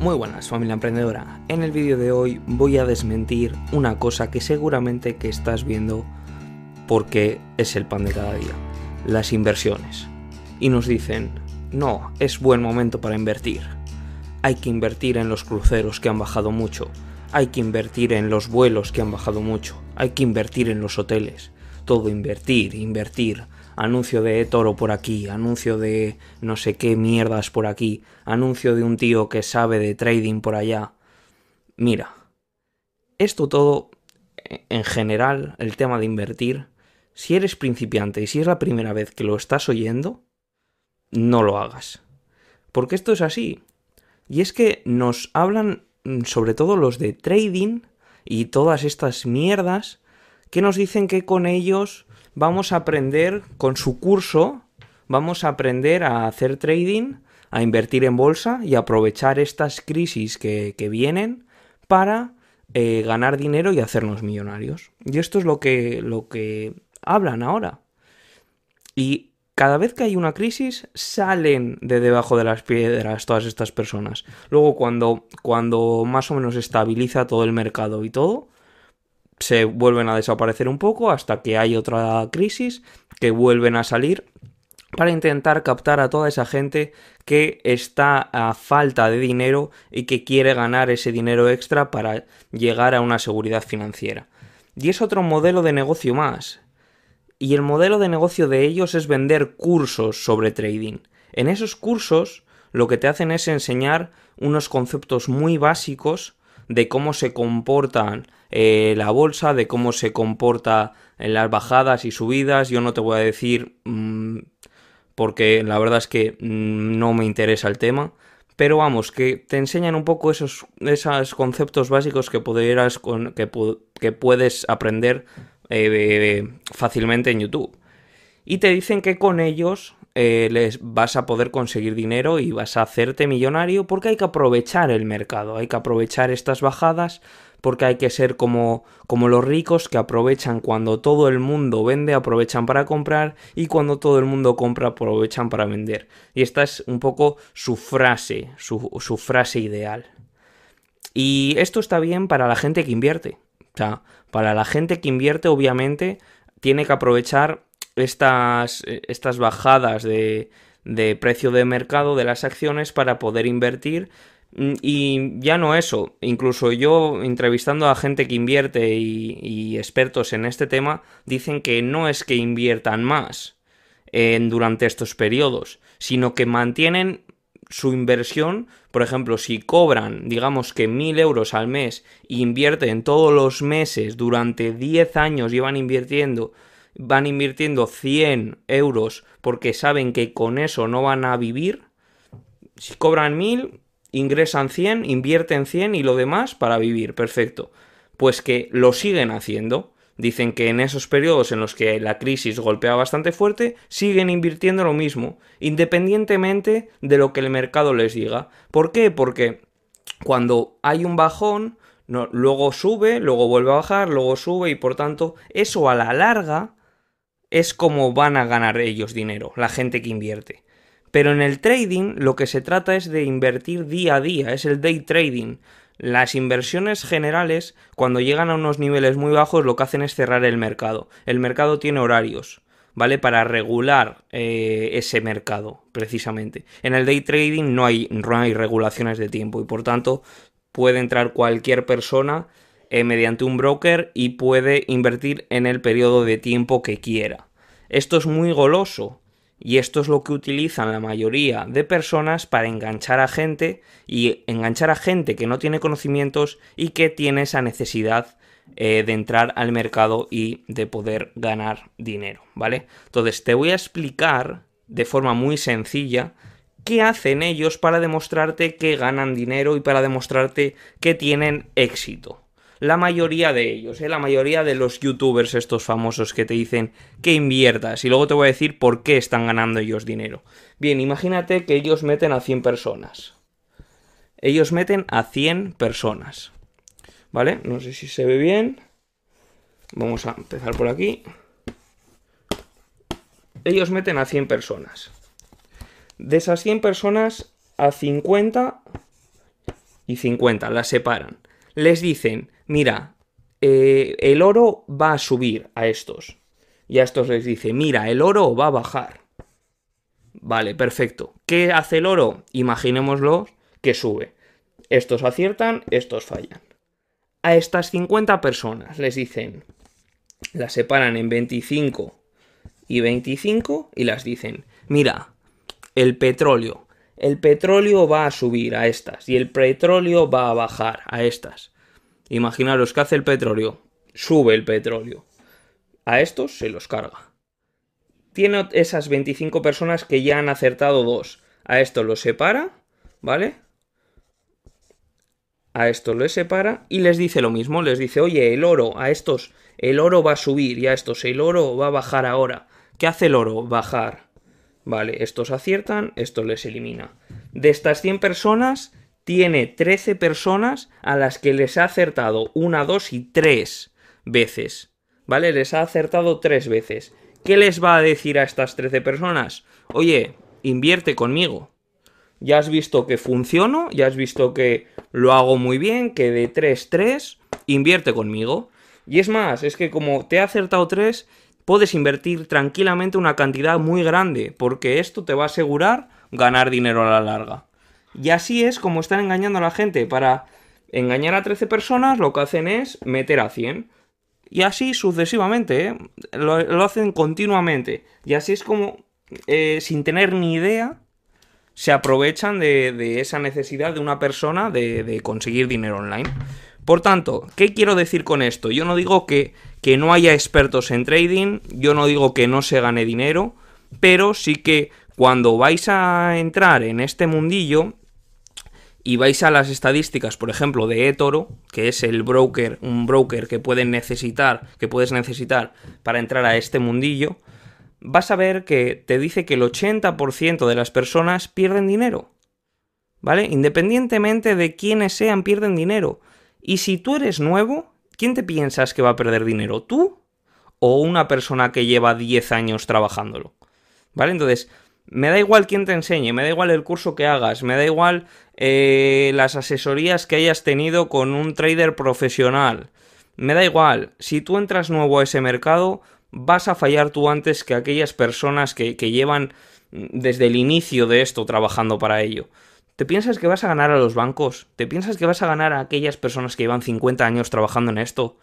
Muy buenas familia emprendedora, en el vídeo de hoy voy a desmentir una cosa que seguramente que estás viendo porque es el pan de cada día, las inversiones. Y nos dicen, no, es buen momento para invertir. Hay que invertir en los cruceros que han bajado mucho, hay que invertir en los vuelos que han bajado mucho, hay que invertir en los hoteles, todo invertir, invertir, anuncio de toro por aquí, anuncio de no sé qué mierdas por aquí, anuncio de un tío que sabe de trading por allá. Mira, esto todo, en general, el tema de invertir, si eres principiante y si es la primera vez que lo estás oyendo, no lo hagas. Porque esto es así. Y es que nos hablan, mm, sobre todo los de trading y todas estas mierdas, que nos dicen que con ellos vamos a aprender con su curso, vamos a aprender a hacer trading, a invertir en bolsa y aprovechar estas crisis que, vienen para eh, ganar dinero y hacernos millonarios. Y esto es lo que, lo que hablan ahora. Y cada vez que hay una crisis, salen de debajo de las piedras todas estas personas. Luego, cuando, cuando más o menos estabiliza todo el mercado y todo, se vuelven a desaparecer un poco hasta que hay otra crisis que vuelven a salir para intentar captar a toda esa gente que está a falta de dinero y que quiere ganar ese dinero extra para llegar a una seguridad financiera. Y es otro modelo de negocio más. Y el modelo de negocio de ellos es vender cursos sobre trading. En esos cursos lo que te hacen es enseñar unos conceptos muy básicos de cómo se comportan eh, la bolsa, de cómo se comporta en las bajadas y subidas. Yo no te voy a decir mm, porque la verdad es que mm, no me interesa el tema. Pero vamos, que te enseñan un poco esos, esos conceptos básicos que, que, que puedes aprender eh, fácilmente en YouTube. Y te dicen que con ellos eh, les vas a poder conseguir dinero y vas a hacerte millonario porque hay que aprovechar el mercado, hay que aprovechar estas bajadas porque hay que ser como, como los ricos que aprovechan cuando todo el mundo vende, aprovechan para comprar y cuando todo el mundo compra, aprovechan para vender. Y esta es un poco su frase, su, su frase ideal. Y esto está bien para la gente que invierte. O sea, para la gente que invierte, obviamente, tiene que aprovechar estas, eh, estas bajadas de, de precio de mercado de las acciones para poder invertir. Mm, y ya no eso, incluso yo entrevistando a gente que invierte y, expertos en este tema, dicen que no es que inviertan más durante estos periodos, sino que mantienen su inversión, por ejemplo, si cobran, digamos que mil euros al mes e invierten todos los meses durante 10 años, llevan invirtiendo van invirtiendo 100 euros porque saben que con eso no van a vivir. Si cobran 1000, ingresan 100, invierten 100 y lo demás para vivir. Perfecto. Pues que lo siguen haciendo. Dicen que en esos periodos en los que la crisis golpea bastante fuerte, siguen invirtiendo lo mismo, independientemente de lo que el mercado les diga. ¿Por qué? Porque cuando hay un bajón, luego sube, luego vuelve a bajar, luego sube y por tanto eso a la larga es como van a ganar ellos dinero, la gente que invierte. Pero en el trading lo que se trata es de invertir día a día, es el day trading. Las inversiones generales, cuando llegan a unos niveles muy bajos, lo que hacen es cerrar el mercado. El mercado tiene horarios, ¿vale? Para regular eh, ese mercado, precisamente. En el day trading no hay, no hay regulaciones de tiempo y por tanto puede entrar cualquier persona eh, mediante un broker y puede invertir en el periodo de tiempo que quiera. Esto es muy goloso y esto es lo que utilizan la mayoría de personas para enganchar a gente y enganchar a gente que no tiene conocimientos y que tiene esa necesidad eh, de entrar al mercado y de poder ganar dinero, ¿vale? Entonces te voy a explicar de forma muy sencilla qué hacen ellos para demostrarte que ganan dinero y para demostrarte que tienen éxito la mayoría de ellos, ¿eh? la mayoría de los youtubers estos famosos que te dicen que inviertas y luego te voy a decir por qué están ganando ellos dinero. Bien, imagínate que ellos meten a 100 personas. Ellos meten a 100 personas. ¿Vale? No sé si se ve bien. Vamos a empezar por aquí. Ellos meten a 100 personas. De esas 100 personas, a 50 y 50, las separan. Les dicen, mira, eh, el oro va a subir a estos. Y a estos les dice, mira, el oro va a bajar. Vale, perfecto. ¿Qué hace el oro? Imaginémoslo que sube. Estos aciertan, estos fallan. A estas 50 personas les dicen, las separan en 25 y 25 y las dicen, mira, el petróleo, el petróleo va a subir a estas y el petróleo va a bajar a estas. Imaginaros que hace el petróleo, sube el petróleo. A estos se los carga. Tiene esas 25 personas que ya han acertado dos. A esto los separa, ¿vale? A esto les separa y les dice lo mismo. Les dice, oye, el oro, a estos, el oro va a subir y a estos, el oro va a bajar ahora. ¿Qué hace el oro? Bajar. Vale, estos aciertan, esto les elimina. De estas 100 personas, tiene 13 personas a las que les ha acertado una, dos y tres veces. ¿Vale? Les ha acertado tres veces. ¿Qué les va a decir a estas 13 personas? Oye, invierte conmigo. Ya has visto que funciono, ya has visto que lo hago muy bien, que de 3, 3, invierte conmigo. Y es más, es que como te ha acertado 3, puedes invertir tranquilamente una cantidad muy grande, porque esto te va a asegurar ganar dinero a la larga. Y así es como están engañando a la gente. Para engañar a 13 personas lo que hacen es meter a 100. Y así sucesivamente, ¿eh? lo, hacen continuamente. Y así es como, eh, sin tener ni idea, se aprovechan de, esa necesidad de una persona de, de, conseguir dinero online. Por tanto, ¿qué quiero decir con esto? Yo no digo que, que no haya expertos en trading, yo no digo que no se gane dinero, pero sí que cuando vais a entrar en este mundillo, y vais a las estadísticas, por ejemplo, de eToro, que es el broker, un broker que pueden necesitar, que puedes necesitar para entrar a este mundillo, vas a ver que te dice que el 80% de las personas pierden dinero. ¿Vale? Independientemente de quiénes sean, pierden dinero. Y si tú eres nuevo, ¿quién te piensas que va a perder dinero? ¿Tú? ¿O una persona que lleva 10 años trabajándolo? ¿Vale? Entonces, me da igual quién te enseñe, me da igual el curso que hagas, me da igual eh, las asesorías que hayas tenido con un trader profesional. Me da igual, si tú entras nuevo a ese mercado, vas a fallar tú antes que aquellas personas que, que llevan desde el inicio de esto trabajando para ello. ¿Te piensas que vas a ganar a los bancos? ¿Te piensas que vas a ganar a aquellas personas que llevan 50 años trabajando en esto?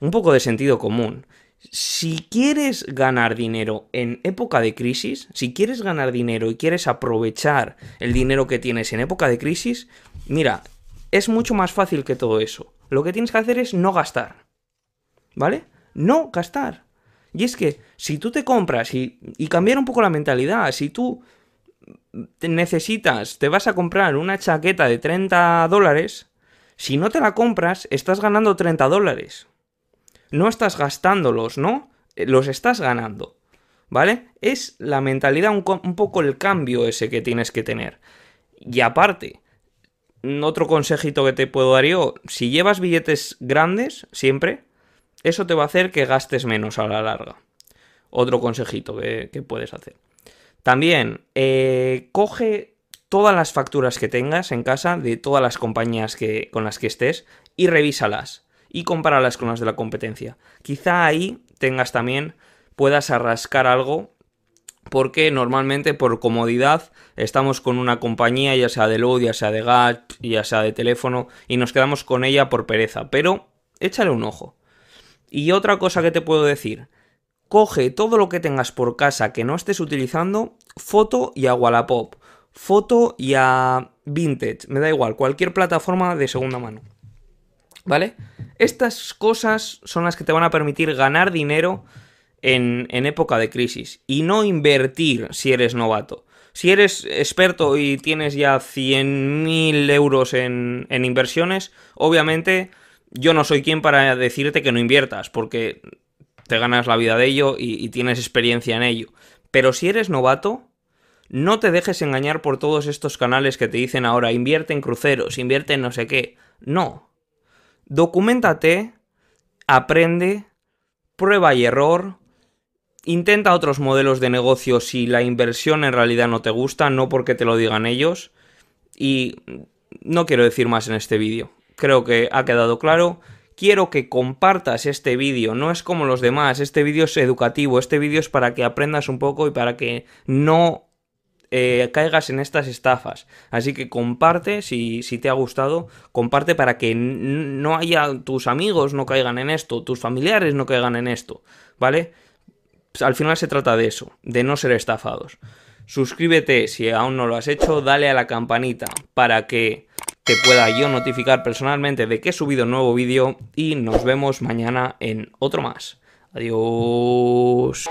Un poco de sentido común. Si quieres ganar dinero en época de crisis, si quieres ganar dinero y quieres aprovechar el dinero que tienes en época de crisis, mira, es mucho más fácil que todo eso. Lo que tienes que hacer es no gastar. ¿Vale? No gastar. Y es que si tú te compras y, y cambiar un poco la mentalidad, si tú necesitas, te vas a comprar una chaqueta de 30 dólares, si no te la compras, estás ganando 30 dólares no estás gastándolos, ¿no? Eh, los estás ganando. ¿Vale? Es la mentalidad, un, poco el cambio ese que tienes que tener. Y aparte, otro consejito que te puedo dar yo, si llevas billetes grandes, siempre, eso te va a hacer que gastes menos a la larga. Otro consejito que, puedes hacer. También, eh, coge todas las facturas que tengas en casa de todas las compañías que, con las que estés y revísalas y comparalas con las de la competencia. Quizá ahí tengas también, puedas arrascar algo porque normalmente por comodidad estamos con una compañía, ya sea de luz, ya sea de gas, ya sea de teléfono, y nos quedamos con ella por pereza. Pero échale un ojo. Y otra cosa que te puedo decir, coge todo lo que tengas por casa que no estés utilizando, foto y a Wallapop, foto y a Vintage, me da igual, cualquier plataforma de segunda mano. ¿Vale? Estas cosas son las que te van a permitir ganar dinero en, época de crisis y no invertir si eres novato. Si eres experto y tienes ya 100.000 euros en, inversiones, obviamente yo no soy quien para decirte que no inviertas, porque te ganas la vida de ello y, y tienes experiencia en ello. Pero si eres novato, no te dejes engañar por todos estos canales que te dicen ahora, invierte en cruceros, invierte en no sé qué. No, Documentate, aprende, prueba y error, intenta otros modelos de negocio si la inversión en realidad no te gusta, no porque te lo digan ellos, y no quiero decir más en este vídeo. Creo que ha quedado claro. Quiero que compartas este vídeo, no es como los demás, este vídeo es educativo, este vídeo es para que aprendas un poco y para que no eh, caigas en estas estafas. Así que comparte si, si te ha gustado, comparte para que no haya tus amigos no caigan en esto, tus familiares no caigan en esto, ¿vale? Pues al final se trata de eso, de no ser estafados. Suscríbete si aún no lo has hecho, dale a la campanita para que te pueda yo notificar personalmente de que he subido un nuevo vídeo y nos vemos mañana en otro más. Adiós.